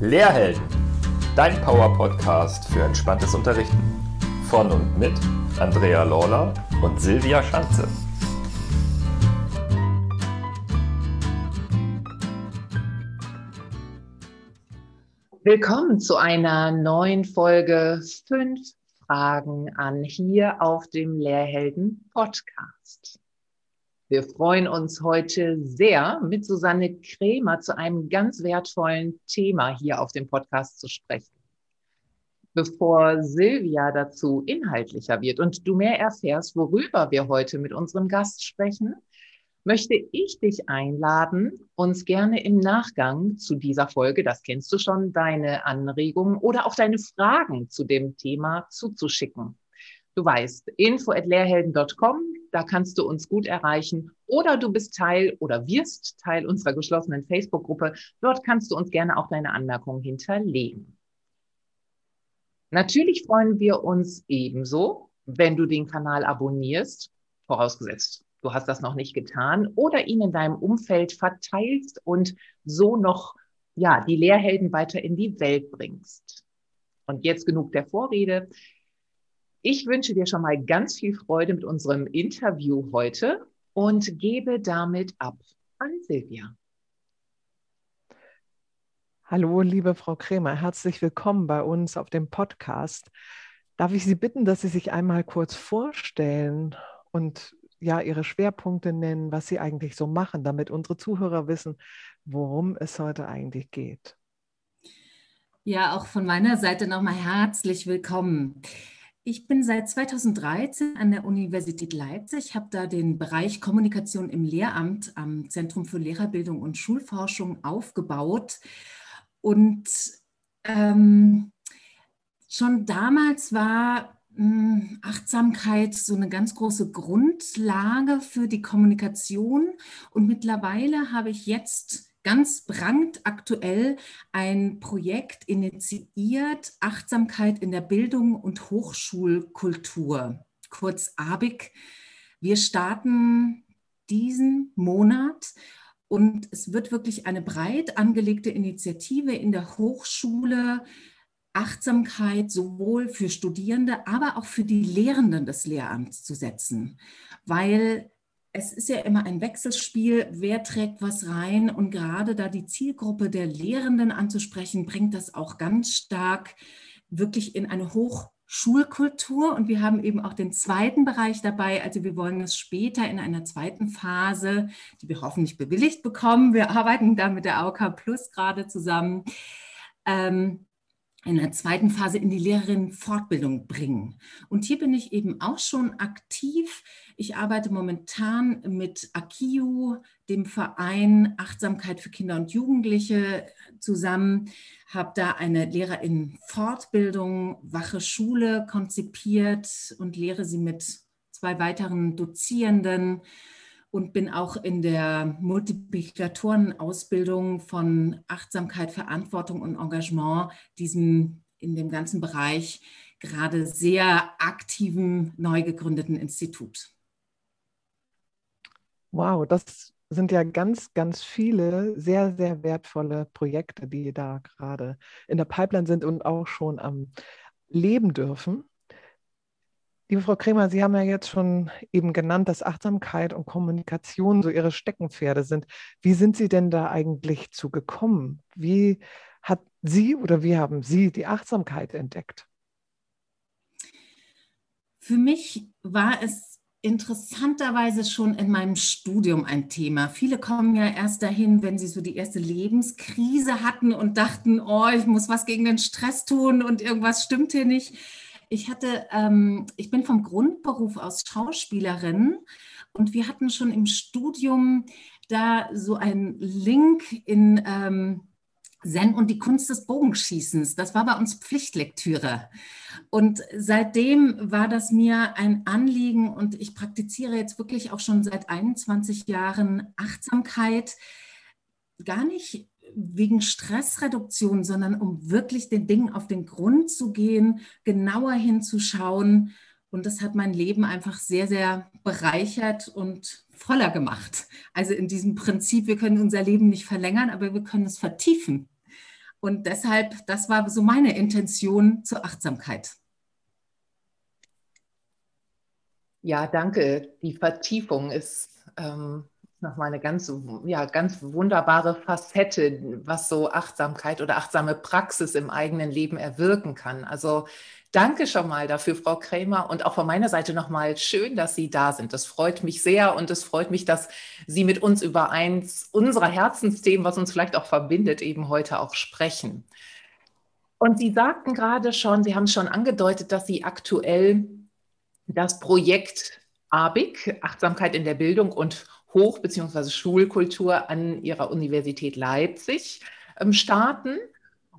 Lehrhelden, dein Power-Podcast für entspanntes Unterrichten. Von und mit Andrea Lawler und Silvia Schanze. Willkommen zu einer neuen Folge Fünf Fragen an hier auf dem Lehrhelden Podcast. Wir freuen uns heute sehr, mit Susanne Kremer zu einem ganz wertvollen Thema hier auf dem Podcast zu sprechen. Bevor Silvia dazu inhaltlicher wird und du mehr erfährst, worüber wir heute mit unserem Gast sprechen, möchte ich dich einladen, uns gerne im Nachgang zu dieser Folge, das kennst du schon, deine Anregungen oder auch deine Fragen zu dem Thema zuzuschicken. Du weißt, info at lehrhelden.com, da kannst du uns gut erreichen. Oder du bist Teil oder wirst Teil unserer geschlossenen Facebook-Gruppe. Dort kannst du uns gerne auch deine Anmerkungen hinterlegen. Natürlich freuen wir uns ebenso, wenn du den Kanal abonnierst, vorausgesetzt, du hast das noch nicht getan, oder ihn in deinem Umfeld verteilst und so noch ja, die Lehrhelden weiter in die Welt bringst. Und jetzt genug der Vorrede. Ich wünsche dir schon mal ganz viel Freude mit unserem Interview heute und gebe damit ab an Silvia. Hallo, liebe Frau Kremer, herzlich willkommen bei uns auf dem Podcast. Darf ich Sie bitten, dass Sie sich einmal kurz vorstellen und ja Ihre Schwerpunkte nennen, was Sie eigentlich so machen, damit unsere Zuhörer wissen, worum es heute eigentlich geht? Ja, auch von meiner Seite nochmal herzlich willkommen. Ich bin seit 2013 an der Universität Leipzig, habe da den Bereich Kommunikation im Lehramt am Zentrum für Lehrerbildung und Schulforschung aufgebaut. Und ähm, schon damals war mh, hm, Achtsamkeit so eine ganz große Grundlage für die Kommunikation. Und mittlerweile habe ich jetzt ganz brandaktuell ein Projekt initiiert, Achtsamkeit in der Bildung und Hochschulkultur, kurz ABIC. Wir starten diesen Monat und es wird wirklich eine breit angelegte Initiative in der Hochschule, Achtsamkeit sowohl für Studierende, aber auch für die Lehrenden des Lehramts zu setzen, weil es ist ja immer ein Wechselspiel, wer trägt was rein und gerade da die Zielgruppe der Lehrenden anzusprechen, bringt das auch ganz stark wirklich in eine Hochschulkultur und wir haben eben auch den zweiten Bereich dabei. Also wir wollen es später in einer zweiten Phase, die wir hoffentlich bewilligt bekommen. Wir arbeiten da mit der AOK Plus gerade zusammen. Ähm, in der zweiten Phase in die Lehrerinnenfortbildung bringen. Und hier bin ich eben auch schon aktiv. Ich arbeite momentan mit AKIU, dem Verein Achtsamkeit für Kinder und Jugendliche, zusammen, habe da eine Lehrerinnenfortbildung, Wache Schule konzipiert und lehre sie mit zwei weiteren Dozierenden und bin auch in der Multiplikatorenausbildung von Achtsamkeit, Verantwortung und Engagement, diesem in dem ganzen Bereich gerade sehr aktiven, neu gegründeten Institut. Wow, das sind ja ganz, ganz viele sehr, sehr wertvolle Projekte, die da gerade in der Pipeline sind und auch schon am Leben dürfen. Liebe Frau Kremer, Sie haben ja jetzt schon eben genannt, dass Achtsamkeit und Kommunikation so Ihre Steckenpferde sind. Wie sind Sie denn da eigentlich zu gekommen? Wie hat Sie oder wie haben Sie die Achtsamkeit entdeckt? Für mich war es interessanterweise schon in meinem Studium ein Thema. Viele kommen ja erst dahin, wenn sie so die erste Lebenskrise hatten und dachten, oh, ich muss was gegen den Stress tun und irgendwas stimmt hier nicht. Ich hatte, ähm, ich bin vom Grundberuf aus Schauspielerin und wir hatten schon im Studium da so einen Link in ähm, Zen und die Kunst des Bogenschießens. Das war bei uns Pflichtlektüre. Und seitdem war das mir ein Anliegen und ich praktiziere jetzt wirklich auch schon seit 21 Jahren Achtsamkeit. Gar nicht wegen Stressreduktion, sondern um wirklich den Dingen auf den Grund zu gehen, genauer hinzuschauen. Und das hat mein Leben einfach sehr, sehr bereichert und voller gemacht. Also in diesem Prinzip, wir können unser Leben nicht verlängern, aber wir können es vertiefen. Und deshalb, das war so meine Intention zur Achtsamkeit. Ja, danke. Die Vertiefung ist ähm, nochmal eine ganz, ja, ganz wunderbare Facette, was so Achtsamkeit oder achtsame Praxis im eigenen Leben erwirken kann. Also danke schon mal dafür, Frau Krämer. Und auch von meiner Seite nochmal schön, dass Sie da sind. Das freut mich sehr und es freut mich, dass Sie mit uns über eins unserer Herzensthemen, was uns vielleicht auch verbindet, eben heute auch sprechen. Und Sie sagten gerade schon, Sie haben schon angedeutet, dass Sie aktuell das Projekt ABIC, Achtsamkeit in der Bildung und Hoch- bzw. Schulkultur an ihrer Universität Leipzig ähm, starten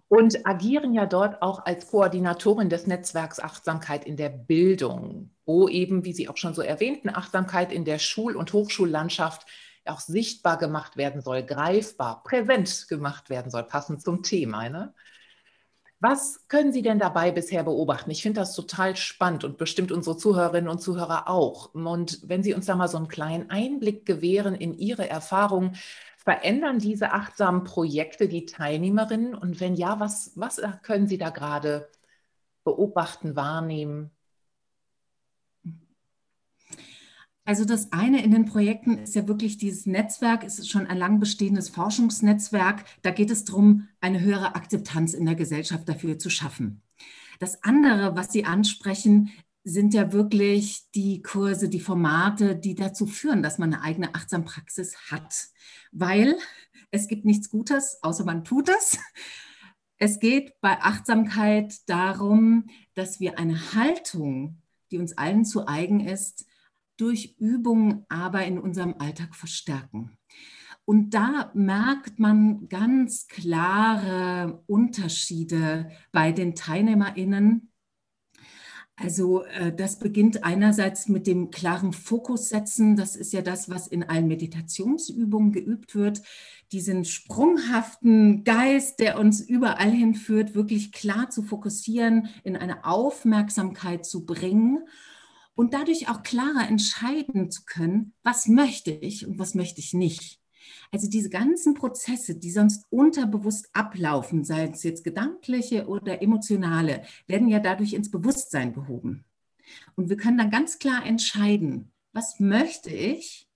und agieren ja dort auch als Koordinatorin des Netzwerks Achtsamkeit in der Bildung, wo eben, wie Sie auch schon so erwähnten, Achtsamkeit in der Schul- und Hochschullandschaft auch sichtbar gemacht werden soll, greifbar, präsent gemacht werden soll, passend zum Thema. Ne? Was können Sie denn dabei bisher beobachten? Ich finde das total spannend und bestimmt unsere Zuhörerinnen und Zuhörer auch. Und wenn Sie uns da mal so einen kleinen Einblick gewähren in Ihre Erfahrungen, verändern diese achtsamen Projekte die Teilnehmerinnen? Und wenn ja, was, was können Sie da gerade beobachten, wahrnehmen? Also das eine in den Projekten ist ja wirklich dieses Netzwerk, es ist schon ein lang bestehendes Forschungsnetzwerk. Da geht es darum, eine höhere Akzeptanz in der Gesellschaft dafür zu schaffen. Das andere, was Sie ansprechen, sind ja wirklich die Kurse, die Formate, die dazu führen, dass man eine eigene Achtsam-Praxis hat. Weil es gibt nichts Gutes, außer man tut es. Es geht bei Achtsamkeit darum, dass wir eine Haltung, die uns allen zu eigen ist, durch Übungen aber in unserem Alltag verstärken. Und da merkt man ganz klare Unterschiede bei den Teilnehmerinnen. Also äh, das beginnt einerseits mit dem klaren Fokus setzen. Das ist ja das, was in allen Meditationsübungen geübt wird. Diesen sprunghaften Geist, der uns überall hinführt, wirklich klar zu fokussieren, in eine Aufmerksamkeit zu bringen und dadurch auch klarer entscheiden zu können, was möchte ich und was möchte ich nicht. Also diese ganzen Prozesse, die sonst unterbewusst ablaufen, sei es jetzt gedankliche oder emotionale, werden ja dadurch ins Bewusstsein gehoben. Und wir können dann ganz klar entscheiden, was möchte ich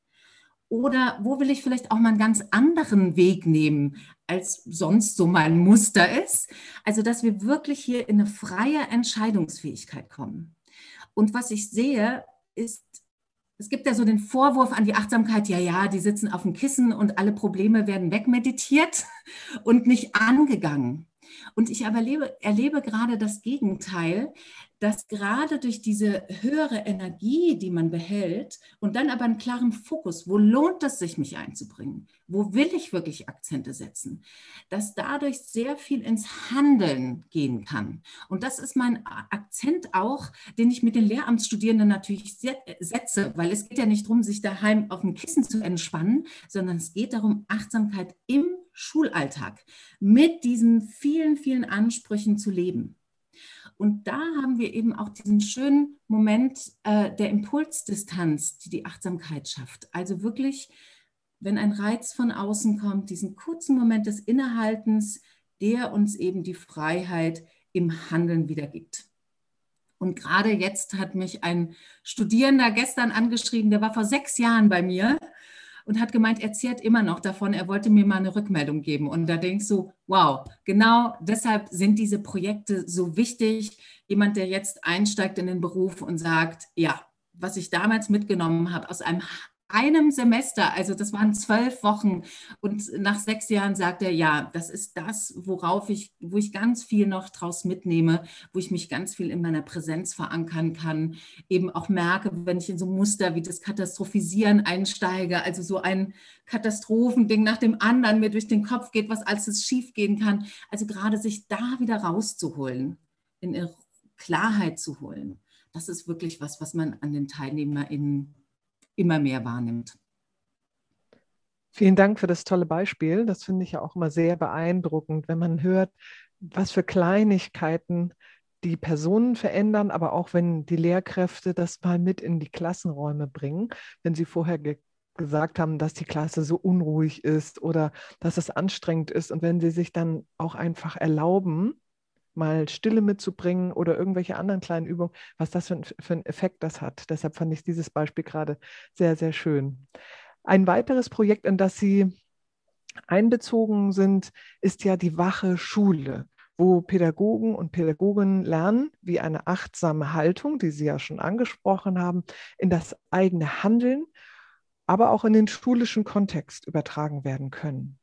oder wo will ich vielleicht auch mal einen ganz anderen Weg nehmen, als sonst so mein Muster ist. Also dass wir wirklich hier in eine freie Entscheidungsfähigkeit kommen. Und was ich sehe, ist, es gibt ja so den Vorwurf an die Achtsamkeit, ja, ja, die sitzen auf dem Kissen und alle Probleme werden wegmeditiert und nicht angegangen. Und ich erlebe, erlebe gerade das Gegenteil, dass gerade durch diese höhere Energie, die man behält und dann aber einen klaren Fokus, wo lohnt es sich, mich einzubringen? Wo will ich wirklich Akzente setzen? Dass dadurch sehr viel ins Handeln gehen kann. Und das ist mein Akzent auch, den ich mit den Lehramtsstudierenden natürlich setze, weil es geht ja nicht darum, sich daheim auf dem Kissen zu entspannen, sondern es geht darum, Achtsamkeit im Schulalltag mit diesen vielen, vielen Ansprüchen zu leben. Und da haben wir eben auch diesen schönen Moment äh, der Impulsdistanz, die die Achtsamkeit schafft. Also wirklich, wenn ein Reiz von außen kommt, diesen kurzen Moment des Innehaltens, der uns eben die Freiheit im Handeln wiedergibt. Und gerade jetzt hat mich ein Studierender gestern angeschrieben, der war vor sechs Jahren bei mir und hat gemeint, er zehrt immer noch davon, er wollte mir mal eine Rückmeldung geben. Und da denkst du, wow, genau deshalb sind diese Projekte so wichtig. Jemand, der jetzt einsteigt in den Beruf und sagt, ja, was ich damals mitgenommen habe aus einem einem Semester, also das waren zwölf Wochen und nach sechs Jahren sagt er, ja, das ist das, worauf ich, wo ich ganz viel noch draus mitnehme, wo ich mich ganz viel in meiner Präsenz verankern kann, eben auch merke, wenn ich in so Muster wie das Katastrophisieren einsteige, also so ein Katastrophending nach dem anderen mir durch den Kopf geht, was alles schief gehen kann, also gerade sich da wieder rauszuholen, in Klarheit zu holen. Das ist wirklich was, was man an den TeilnehmerInnen immer mehr wahrnimmt. Vielen Dank für das tolle Beispiel. Das finde ich ja auch immer sehr beeindruckend, wenn man hört, was für Kleinigkeiten die Personen verändern, aber auch wenn die Lehrkräfte das mal mit in die Klassenräume bringen, wenn sie vorher gesagt haben, dass die Klasse so unruhig ist oder dass es anstrengend ist. Und wenn sie sich dann auch einfach erlauben, mal Stille mitzubringen oder irgendwelche anderen kleinen Übungen, was das für, für einen Effekt das hat. Deshalb fand ich dieses Beispiel gerade sehr, sehr schön. Ein weiteres Projekt, in das Sie einbezogen sind, ist ja die wache Schule wo Pädagogen und Pädagoginnen lernen, wie eine achtsame Haltung, die Sie ja schon angesprochen haben, in das eigene Handeln, aber auch in den schulischen Kontext übertragen werden können.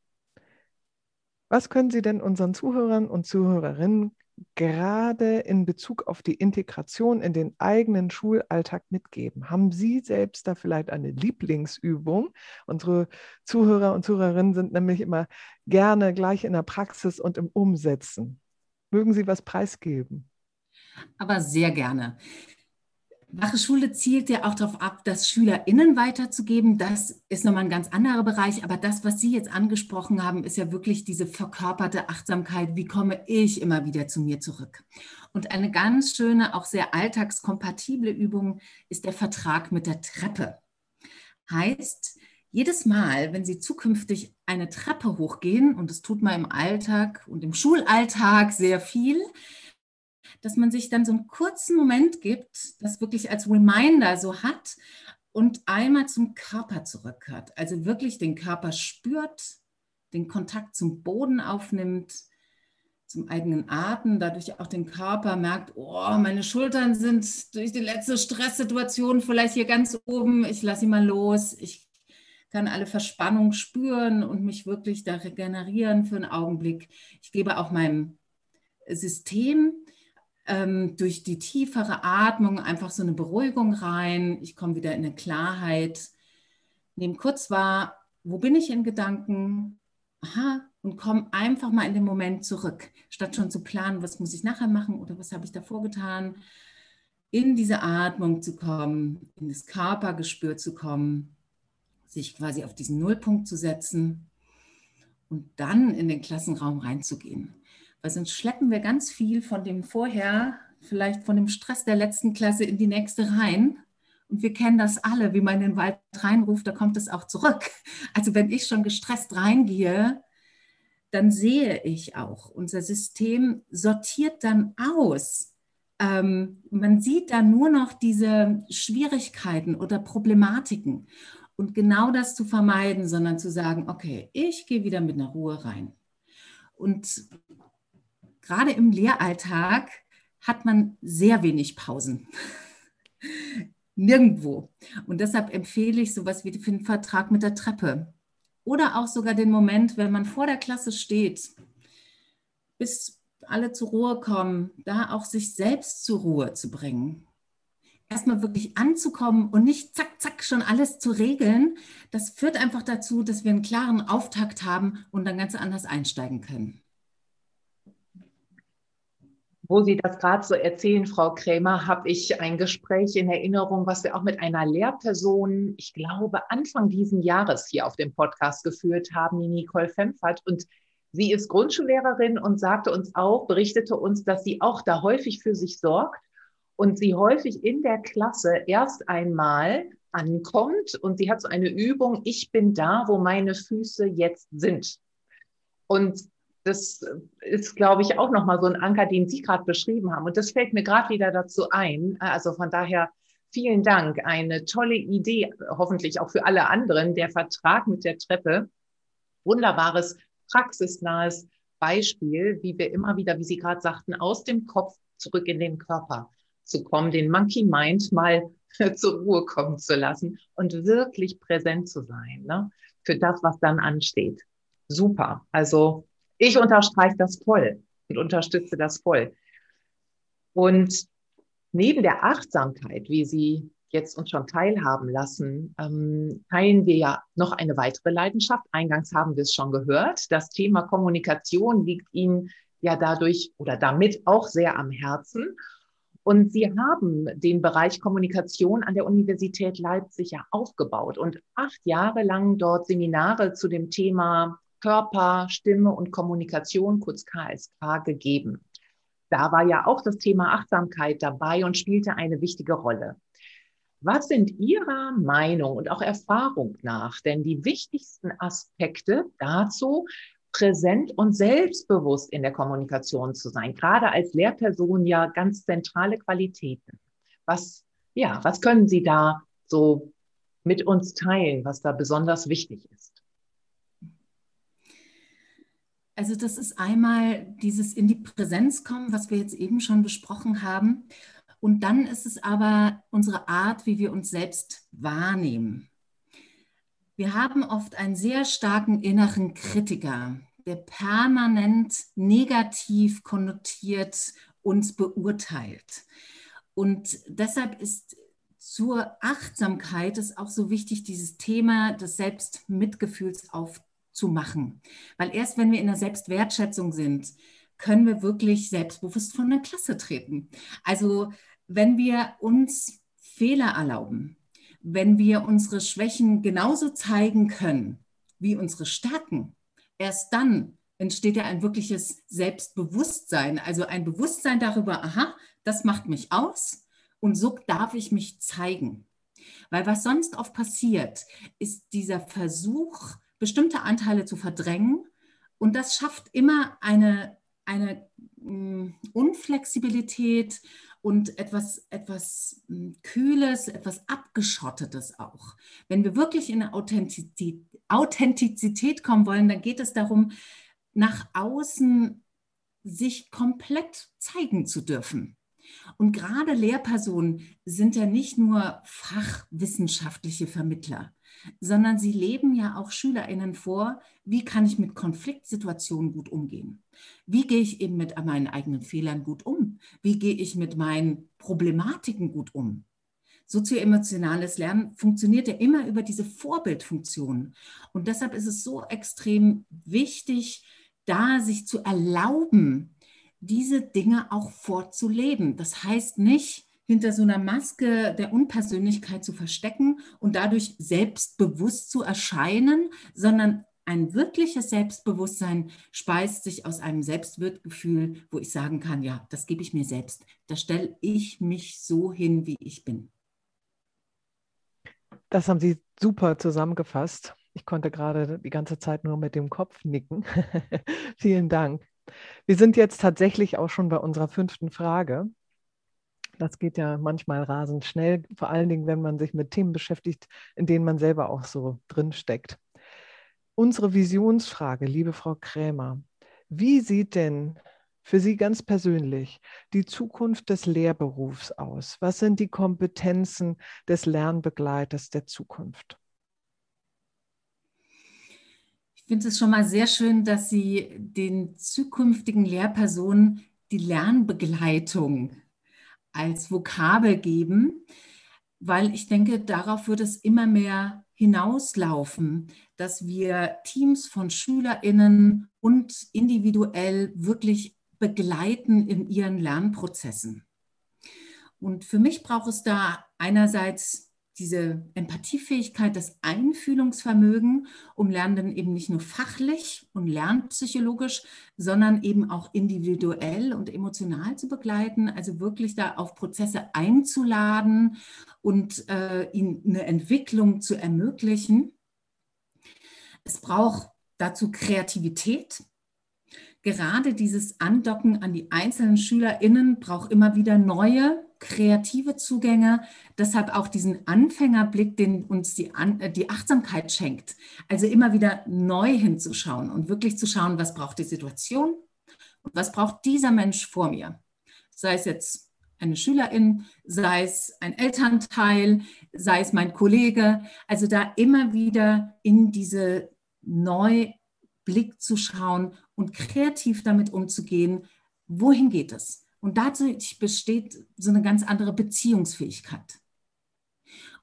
Was können Sie denn unseren Zuhörern und Zuhörerinnen gerade in Bezug auf die Integration in den eigenen Schulalltag mitgeben? Haben Sie selbst da vielleicht eine Lieblingsübung? Unsere Zuhörer und Zuhörerinnen sind nämlich immer gerne gleich in der Praxis und im Umsetzen. Mögen Sie was preisgeben? Aber sehr gerne. Wache Schule zielt ja auch darauf ab, das SchülerInnen weiterzugeben. Das ist nochmal ein ganz anderer Bereich. Aber das, was Sie jetzt angesprochen haben, ist ja wirklich diese verkörperte Achtsamkeit. Wie komme ich immer wieder zu mir zurück? Und eine ganz schöne, auch sehr alltagskompatible Übung ist der Vertrag mit der Treppe. Heißt, jedes Mal, wenn Sie zukünftig eine Treppe hochgehen, und das tut man im Alltag und im Schulalltag sehr viel, dass man sich dann so einen kurzen Moment gibt, das wirklich als Reminder so hat und einmal zum Körper zurückkehrt. Also wirklich den Körper spürt, den Kontakt zum Boden aufnimmt, zum eigenen Atem, dadurch auch den Körper merkt, oh, meine Schultern sind durch die letzte Stresssituation vielleicht hier ganz oben, ich lasse sie mal los, ich kann alle Verspannung spüren und mich wirklich da regenerieren für einen Augenblick. Ich gebe auch meinem System ähm, durch die tiefere Atmung einfach so eine Beruhigung rein. Ich komme wieder in eine Klarheit. Nehme kurz wahr, wo bin ich in Gedanken? Aha, und komme einfach mal in den Moment zurück, statt schon zu planen, was muss ich nachher machen oder was habe ich davor getan. In diese Atmung zu kommen, in das Körpergespür zu kommen sich quasi auf diesen Nullpunkt zu setzen und dann in den Klassenraum reinzugehen. Weil sonst schleppen wir ganz viel von dem vorher, vielleicht von dem Stress der letzten Klasse in die nächste rein. Und wir kennen das alle, wie man in den Wald reinruft, da kommt es auch zurück. Also wenn ich schon gestresst reingehe, dann sehe ich auch, unser System sortiert dann aus. Ähm, man sieht dann nur noch diese Schwierigkeiten oder Problematiken. Und genau das zu vermeiden, sondern zu sagen, okay, ich gehe wieder mit einer Ruhe rein. Und gerade im Lehralltag hat man sehr wenig Pausen. Nirgendwo. Und deshalb empfehle ich sowas wie den Vertrag mit der Treppe. Oder auch sogar den Moment, wenn man vor der Klasse steht, bis alle zur Ruhe kommen, da auch sich selbst zur Ruhe zu bringen erstmal wirklich anzukommen und nicht zack, zack schon alles zu regeln, das führt einfach dazu, dass wir einen klaren Auftakt haben und dann ganz anders einsteigen können. Wo Sie das gerade so erzählen, Frau Krämer, habe ich ein Gespräch in Erinnerung, was wir auch mit einer Lehrperson, ich glaube, Anfang diesen Jahres hier auf dem Podcast geführt haben, die Nicole Fempfert. Und sie ist Grundschullehrerin und sagte uns auch, berichtete uns, dass sie auch da häufig für sich sorgt und sie häufig in der Klasse erst einmal ankommt und sie hat so eine Übung, ich bin da, wo meine Füße jetzt sind. Und das ist, glaube ich, auch nochmal so ein Anker, den Sie gerade beschrieben haben. Und das fällt mir gerade wieder dazu ein. Also von daher vielen Dank. Eine tolle Idee, hoffentlich auch für alle anderen. Der Vertrag mit der Treppe. Wunderbares, praxisnahes Beispiel, wie wir immer wieder, wie Sie gerade sagten, aus dem Kopf zurück in den Körper zu kommen, den Monkey Mind mal zur Ruhe kommen zu lassen und wirklich präsent zu sein ne, für das, was dann ansteht. Super. Also ich unterstreiche das voll und unterstütze das voll. Und neben der Achtsamkeit, wie Sie jetzt uns schon teilhaben lassen, ähm, teilen wir ja noch eine weitere Leidenschaft. Eingangs haben wir es schon gehört. Das Thema Kommunikation liegt Ihnen ja dadurch oder damit auch sehr am Herzen. Und Sie haben den Bereich Kommunikation an der Universität Leipzig ja aufgebaut und acht Jahre lang dort Seminare zu dem Thema Körper, Stimme und Kommunikation, kurz KSK, gegeben. Da war ja auch das Thema Achtsamkeit dabei und spielte eine wichtige Rolle. Was sind Ihrer Meinung und auch Erfahrung nach denn die wichtigsten Aspekte dazu, präsent und selbstbewusst in der Kommunikation zu sein? Gerade als Lehrperson ja ganz zentrale Qualitäten. Was, ja, was können Sie da so mit uns teilen, was da besonders wichtig ist? Also das ist einmal dieses in die Präsenz kommen, was wir jetzt eben schon besprochen haben. Und dann ist es aber unsere Art, wie wir uns selbst wahrnehmen. Wir haben oft einen sehr starken inneren Kritiker, der permanent negativ konnotiert uns beurteilt. Und deshalb ist zur Achtsamkeit es auch so wichtig, dieses Thema des Selbstmitgefühls aufzumachen. Weil erst wenn wir in der Selbstwertschätzung sind, können wir wirklich selbstbewusst von der Klasse treten. Also wenn wir uns Fehler erlauben, wenn wir unsere Schwächen genauso zeigen können wie unsere Stärken, erst dann entsteht ja ein wirkliches Selbstbewusstsein, also ein Bewusstsein darüber, aha, das macht mich aus und so darf ich mich zeigen. Weil was sonst oft passiert, ist dieser Versuch, bestimmte Anteile zu verdrängen und das schafft immer eine, eine mm, Unflexibilität und etwas, etwas hm, Kühles, etwas Abgeschottetes auch. Wenn wir wirklich in Authentizität, Authentizität kommen wollen, dann geht es darum, nach außen sich komplett zeigen zu dürfen. Und gerade Lehrpersonen sind ja nicht nur fachwissenschaftliche Vermittler, sondern sie leben ja auch Schülerinnen vor, wie kann ich mit Konfliktsituationen gut umgehen? Wie gehe ich eben mit meinen eigenen Fehlern gut um? Wie gehe ich mit meinen Problematiken gut um? Sozioemotionales Lernen funktioniert ja immer über diese Vorbildfunktion. Und deshalb ist es so extrem wichtig, da sich zu erlauben, diese Dinge auch vorzuleben. Das heißt nicht, hinter so einer Maske der Unpersönlichkeit zu verstecken und dadurch selbstbewusst zu erscheinen, sondern ein wirkliches Selbstbewusstsein speist sich aus einem Selbstwertgefühl, wo ich sagen kann, ja, das gebe ich mir selbst. Da stelle ich mich so hin, wie ich bin. Das haben Sie super zusammengefasst. Ich konnte gerade die ganze Zeit nur mit dem Kopf nicken. Vielen Dank. Wir sind jetzt tatsächlich auch schon bei unserer fünften Frage. Das geht ja manchmal rasend schnell, vor allen Dingen, wenn man sich mit Themen beschäftigt, in denen man selber auch so drin steckt. Unsere Visionsfrage, liebe Frau Krämer, wie sieht denn für Sie ganz persönlich die Zukunft des Lehrberufs aus? Was sind die Kompetenzen des Lernbegleiters der Zukunft? Ich finde es schon mal sehr schön, dass Sie den zukünftigen Lehrpersonen die Lernbegleitung als Vokabel geben, weil ich denke, darauf wird es immer mehr hinauslaufen, dass wir Teams von Schülerinnen und individuell wirklich begleiten in ihren Lernprozessen. Und für mich braucht es da einerseits diese Empathiefähigkeit, das Einfühlungsvermögen, um Lernenden eben nicht nur fachlich und lernpsychologisch, sondern eben auch individuell und emotional zu begleiten, also wirklich da auf Prozesse einzuladen und äh, ihnen eine Entwicklung zu ermöglichen. Es braucht dazu Kreativität. Gerade dieses Andocken an die einzelnen SchülerInnen braucht immer wieder neue kreative Zugänge, deshalb auch diesen Anfängerblick, den uns die, äh, die Achtsamkeit schenkt. Also immer wieder neu hinzuschauen und wirklich zu schauen, was braucht die Situation und was braucht dieser Mensch vor mir. Sei es jetzt eine Schülerin, sei es ein Elternteil, sei es mein Kollege. Also da immer wieder in diese Neublick zu schauen und kreativ damit umzugehen, wohin geht es? Und dazu besteht so eine ganz andere Beziehungsfähigkeit.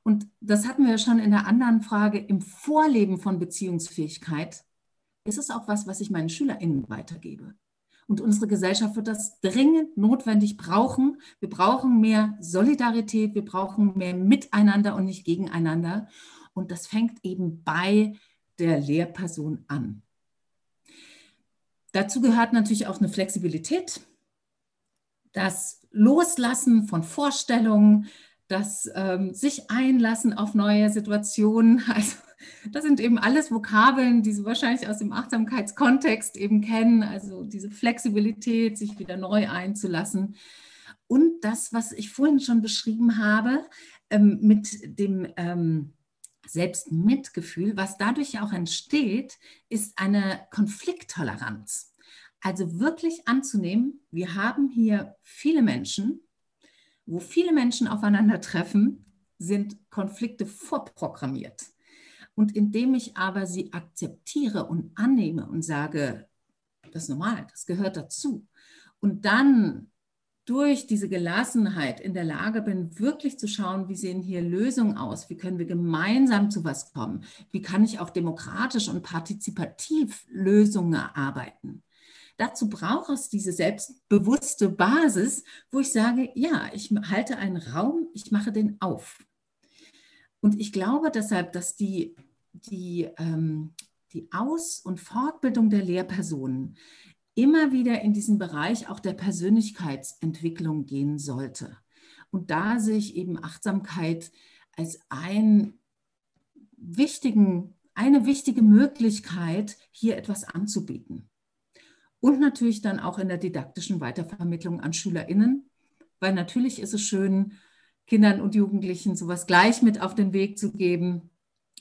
Und das hatten wir ja schon in der anderen Frage, im Vorleben von Beziehungsfähigkeit ist es auch was, was ich meinen SchülerInnen weitergebe. Und unsere Gesellschaft wird das dringend notwendig brauchen. Wir brauchen mehr Solidarität, wir brauchen mehr Miteinander und nicht gegeneinander. Und das fängt eben bei der Lehrperson an. Dazu gehört natürlich auch eine Flexibilität das Loslassen von Vorstellungen, das ähm, sich einlassen auf neue Situationen. Also das sind eben alles Vokabeln, die Sie wahrscheinlich aus dem Achtsamkeitskontext eben kennen. Also diese Flexibilität, sich wieder neu einzulassen. Und das, was ich vorhin schon beschrieben habe, ähm, mit dem ähm, Selbstmitgefühl, was dadurch auch entsteht, ist eine Konflikttoleranz. Also wirklich anzunehmen, wir haben hier viele Menschen, wo viele Menschen aufeinandertreffen, sind Konflikte vorprogrammiert. Und indem ich aber sie akzeptiere und annehme und sage, das ist normal, das gehört dazu, und dann durch diese Gelassenheit in der Lage bin, wirklich zu schauen, wie sehen hier Lösungen aus, wie können wir gemeinsam zu was kommen, wie kann ich auch demokratisch und partizipativ Lösungen erarbeiten. Dazu braucht es diese selbstbewusste Basis, wo ich sage, ja, ich halte einen Raum, ich mache den auf. Und ich glaube deshalb, dass die, die, ähm, die Aus- und Fortbildung der Lehrpersonen immer wieder in diesen Bereich auch der Persönlichkeitsentwicklung gehen sollte. Und da sehe ich eben Achtsamkeit als einen wichtigen, eine wichtige Möglichkeit, hier etwas anzubieten. Und natürlich dann auch in der didaktischen Weitervermittlung an SchülerInnen, weil natürlich ist es schön, Kindern und Jugendlichen sowas gleich mit auf den Weg zu geben.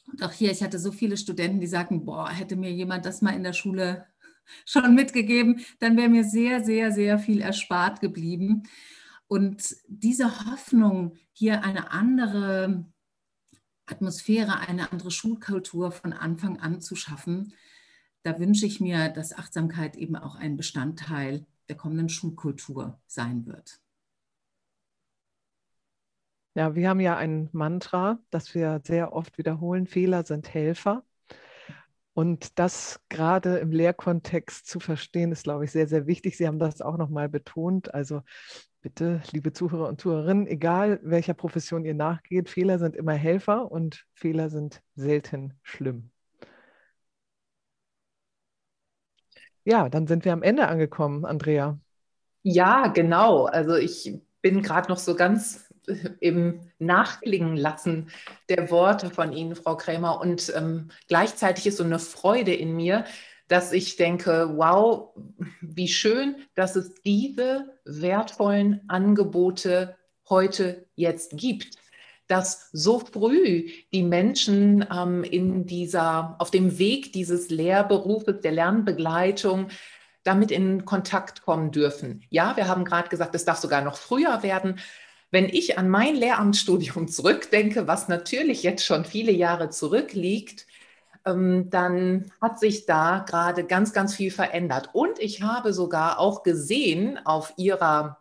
Und auch hier, ich hatte so viele Studenten, die sagten, boah, hätte mir jemand das mal in der Schule schon mitgegeben, dann wäre mir sehr, sehr, sehr viel erspart geblieben. Und diese Hoffnung, hier eine andere Atmosphäre, eine andere Schulkultur von Anfang an zu schaffen, da wünsche ich mir, dass Achtsamkeit eben auch ein Bestandteil der kommenden Schulkultur sein wird. Ja, wir haben ja ein Mantra, das wir sehr oft wiederholen. Fehler sind Helfer. Und das gerade im Lehrkontext zu verstehen, ist, glaube ich, sehr, sehr wichtig. Sie haben das auch nochmal betont. Also bitte, liebe Zuhörer und Zuhörerinnen, egal welcher Profession ihr nachgeht, Fehler sind immer Helfer und Fehler sind selten schlimm. Ja, dann sind wir am Ende angekommen, Andrea. Ja, genau. Also ich bin gerade noch so ganz im Nachklingen lassen der Worte von Ihnen, Frau Krämer. Und ähm, gleichzeitig ist so eine Freude in mir, dass ich denke, wow, wie schön, dass es diese wertvollen Angebote heute jetzt gibt. Dass so früh die Menschen ähm, in dieser, auf dem Weg dieses Lehrberufes, der Lernbegleitung, damit in Kontakt kommen dürfen. Ja, wir haben gerade gesagt, es darf sogar noch früher werden. Wenn ich an mein Lehramtsstudium zurückdenke, was natürlich jetzt schon viele Jahre zurückliegt, ähm, dann hat sich da gerade ganz, ganz viel verändert. Und ich habe sogar auch gesehen auf Ihrer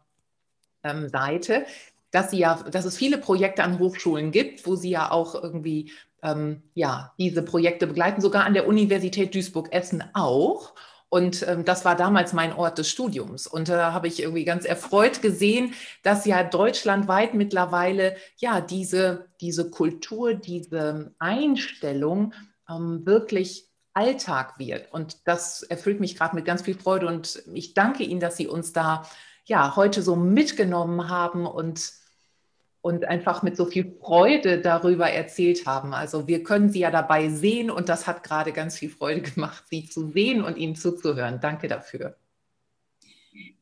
ähm, Seite, dass, sie ja, dass es viele Projekte an Hochschulen gibt, wo Sie ja auch irgendwie ähm, ja, diese Projekte begleiten, sogar an der Universität Duisburg-Essen auch. Und ähm, das war damals mein Ort des Studiums. Und da habe ich irgendwie ganz erfreut gesehen, dass ja deutschlandweit mittlerweile ja diese, diese Kultur, diese Einstellung ähm, wirklich Alltag wird. Und das erfüllt mich gerade mit ganz viel Freude. Und ich danke Ihnen, dass Sie uns da ja heute so mitgenommen haben und und einfach mit so viel Freude darüber erzählt haben. Also wir können Sie ja dabei sehen und das hat gerade ganz viel Freude gemacht, Sie zu sehen und Ihnen zuzuhören. Danke dafür.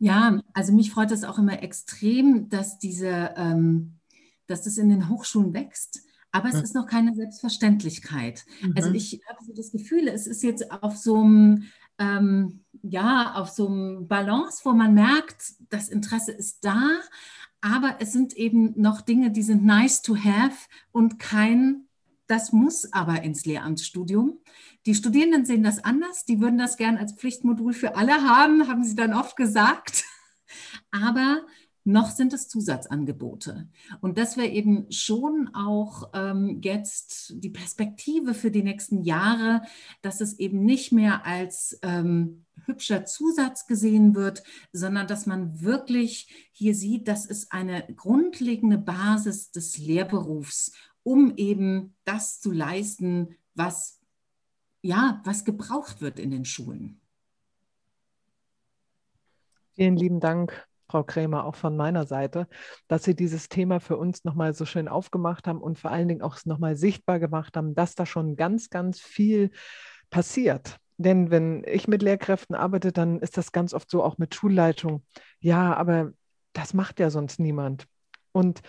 Ja, also mich freut es auch immer extrem, dass diese, ähm, dass das in den Hochschulen wächst. Aber es mhm. ist noch keine Selbstverständlichkeit. Mhm. Also ich habe so das Gefühl, es ist jetzt auf so einem ähm, ja, auf so einem Balance, wo man merkt, das Interesse ist da, aber es sind eben noch Dinge, die sind nice to have und kein, das muss aber ins Lehramtsstudium. Die Studierenden sehen das anders, die würden das gern als Pflichtmodul für alle haben, haben sie dann oft gesagt. Aber noch sind es Zusatzangebote. Und das wäre eben schon auch ähm, jetzt die Perspektive für die nächsten Jahre, dass es eben nicht mehr als ähm, hübscher Zusatz gesehen wird, sondern dass man wirklich hier sieht, das ist eine grundlegende Basis des Lehrberufs, um eben das zu leisten, was ja, was gebraucht wird in den Schulen. Vielen lieben Dank Frau Krämer, auch von meiner Seite, dass Sie dieses Thema für uns nochmal so schön aufgemacht haben und vor allen Dingen auch nochmal sichtbar gemacht haben, dass da schon ganz, ganz viel passiert. Denn wenn ich mit Lehrkräften arbeite, dann ist das ganz oft so auch mit Schulleitung. Ja, aber das macht ja sonst niemand. Und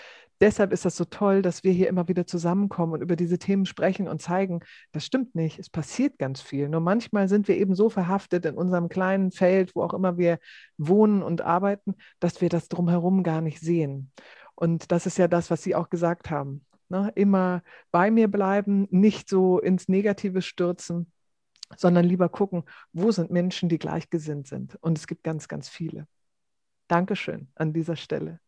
deshalb ist das so toll, dass wir hier immer wieder zusammenkommen und über diese Themen sprechen und zeigen, das stimmt nicht, es passiert ganz viel. Nur manchmal sind wir eben so verhaftet in unserem kleinen Feld, wo auch immer wir wohnen und arbeiten, dass wir das drumherum gar nicht sehen. Und das ist ja das, was Sie auch gesagt haben. Ne? Immer bei mir bleiben, nicht so ins Negative stürzen, sondern lieber gucken, wo sind Menschen, die gleichgesinnt sind. Und es gibt ganz, ganz viele. Dankeschön an dieser Stelle.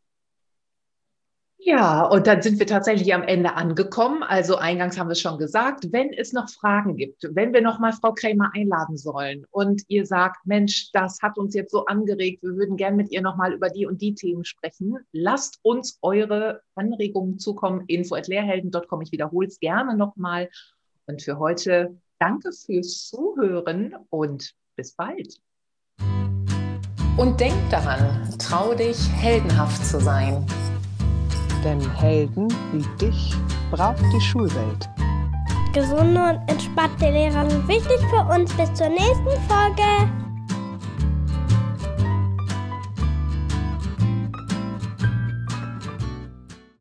Ja, und dann sind wir tatsächlich am Ende angekommen. Also eingangs haben wir es schon gesagt, wenn es noch Fragen gibt, wenn wir noch mal Frau Krämer einladen sollen und ihr sagt, Mensch, das hat uns jetzt so angeregt, wir würden gern mit ihr noch mal über die und die Themen sprechen, lasst uns eure Anregungen zukommen. info@lehrhelden.com. Ich wiederhole es gerne noch mal. Und für heute danke fürs Zuhören und bis bald. Und denk daran, trau dich, heldenhaft zu sein. Denn Helden wie dich braucht die Schulwelt. Gesunde und entspannte Lehrer sind wichtig für uns. Bis zur nächsten Folge.